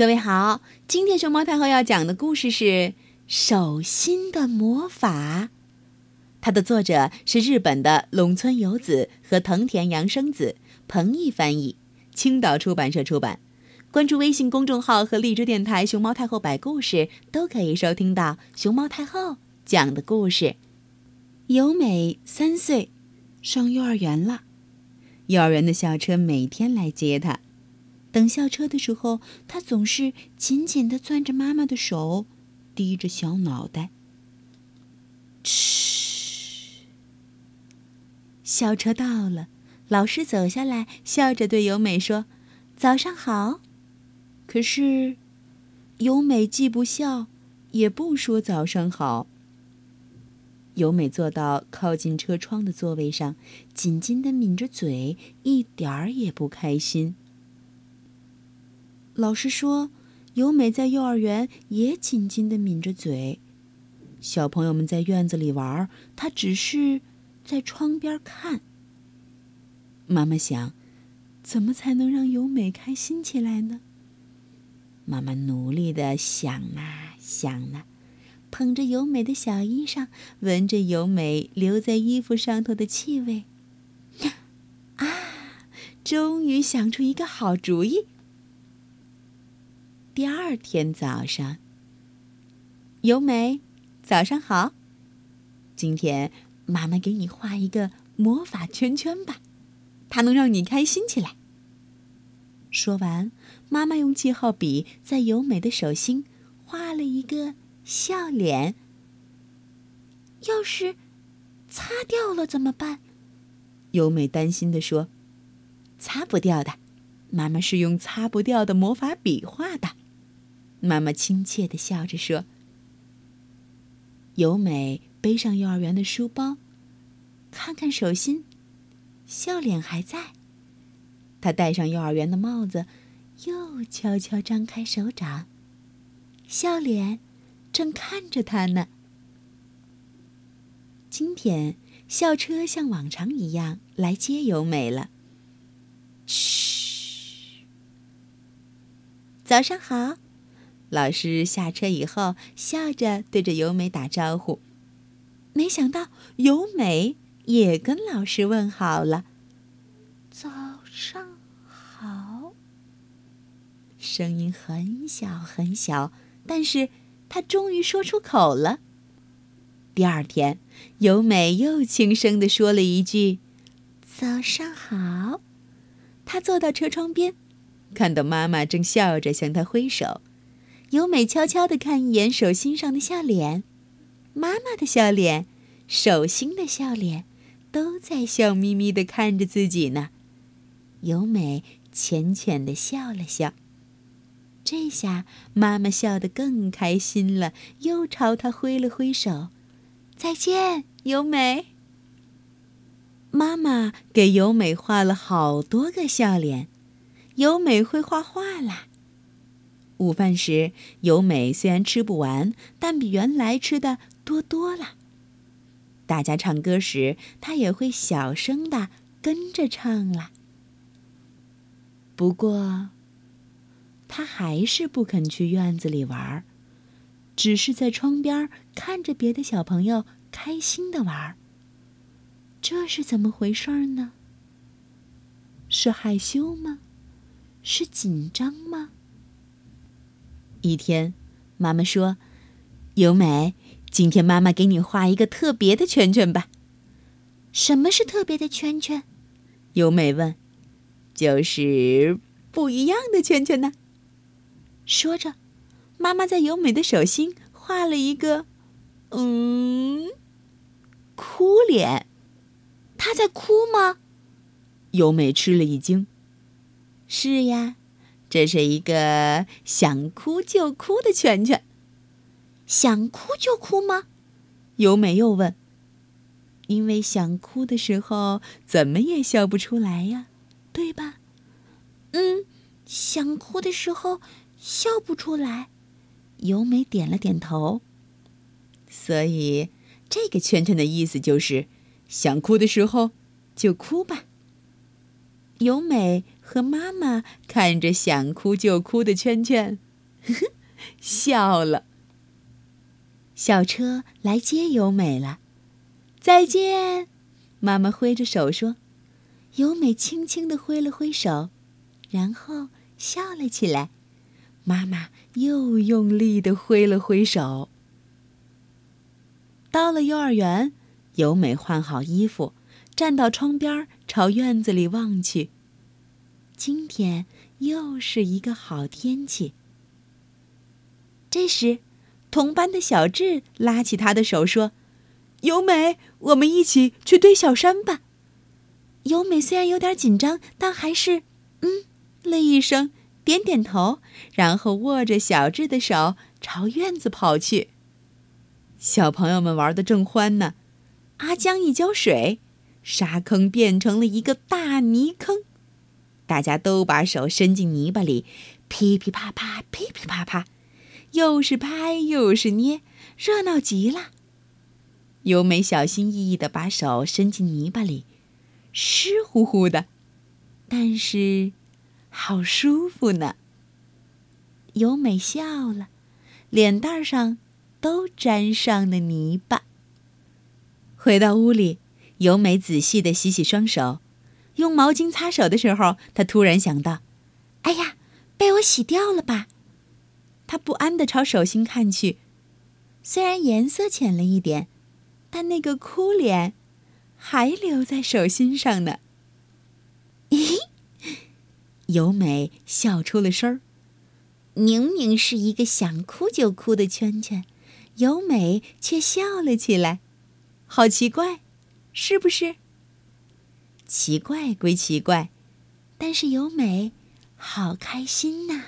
各位好，今天熊猫太后要讲的故事是《手心的魔法》，它的作者是日本的陇村游子和藤田洋生子，彭毅翻译，青岛出版社出版。关注微信公众号和荔枝电台“熊猫太后摆故事”，都可以收听到熊猫太后讲的故事。由美三岁，上幼儿园了，幼儿园的校车每天来接她。等校车的时候，他总是紧紧地攥着妈妈的手，低着小脑袋。嘘，校车到了，老师走下来，笑着对由美说：“早上好。”可是，由美既不笑，也不说早上好。由美坐到靠近车窗的座位上，紧紧地抿着嘴，一点儿也不开心。老师说：“由美在幼儿园也紧紧地抿着嘴。小朋友们在院子里玩，她只是在窗边看。”妈妈想：“怎么才能让由美开心起来呢？”妈妈努力地想啊想啊，捧着由美的小衣裳，闻着由美留在衣服上头的气味，啊，终于想出一个好主意。第二天早上，由美，早上好。今天妈妈给你画一个魔法圈圈吧，它能让你开心起来。说完，妈妈用记号笔在由美的手心画了一个笑脸。要是擦掉了怎么办？由美担心地说：“擦不掉的，妈妈是用擦不掉的魔法笔画的。”妈妈亲切地笑着说：“由美背上幼儿园的书包，看看手心，笑脸还在。她戴上幼儿园的帽子，又悄悄张开手掌，笑脸正看着她呢。今天校车像往常一样来接由美了。嘘，早上好。”老师下车以后，笑着对着由美打招呼。没想到由美也跟老师问好了：“早上好。”声音很小很小，但是她终于说出口了。第二天，由美又轻声的说了一句：“早上好。”她坐到车窗边，看到妈妈正笑着向她挥手。由美悄悄地看一眼手心上的笑脸，妈妈的笑脸，手心的笑脸，都在笑眯眯地看着自己呢。由美浅浅地笑了笑，这下妈妈笑得更开心了，又朝她挥了挥手：“再见，由美。”妈妈给由美画了好多个笑脸，由美会画画啦。午饭时，由美虽然吃不完，但比原来吃的多多了。大家唱歌时，她也会小声的跟着唱了。不过，她还是不肯去院子里玩，只是在窗边看着别的小朋友开心的玩。这是怎么回事呢？是害羞吗？是紧张吗？一天，妈妈说：“由美，今天妈妈给你画一个特别的圈圈吧。”“什么是特别的圈圈？”由美问。“就是不一样的圈圈呢。”说着，妈妈在由美的手心画了一个，嗯，哭脸。她在哭吗？由美吃了一惊。“是呀。”这是一个想哭就哭的圈圈，想哭就哭吗？由美又问。因为想哭的时候怎么也笑不出来呀，对吧？嗯，想哭的时候笑不出来。由美点了点头。所以这个圈圈的意思就是，想哭的时候就哭吧。由美和妈妈看着想哭就哭的圈圈，笑了。小车来接由美了，再见！妈妈挥着手说。由美轻轻地挥了挥手，然后笑了起来。妈妈又用力地挥了挥手。到了幼儿园，由美换好衣服，站到窗边，朝院子里望去。今天又是一个好天气。这时，同班的小智拉起他的手说：“由美，我们一起去堆小山吧。”由美虽然有点紧张，但还是“嗯”了一声，点点头，然后握着小智的手朝院子跑去。小朋友们玩的正欢呢，阿江一浇水，沙坑变成了一个大泥坑，大家都把手伸进泥巴里，噼噼啪啪，噼噼啪啪，又是拍又是捏，热闹极了。由美小心翼翼地把手伸进泥巴里。湿乎乎的，但是好舒服呢。由美笑了，脸蛋上都沾上了泥巴。回到屋里，由美仔细的洗洗双手，用毛巾擦手的时候，他突然想到：“哎呀，被我洗掉了吧？”他不安的朝手心看去，虽然颜色浅了一点，但那个哭脸。还留在手心上呢。咦，由美笑出了声儿。明明是一个想哭就哭的圈圈，由美却笑了起来，好奇怪，是不是？奇怪归奇怪，但是有美好开心呐。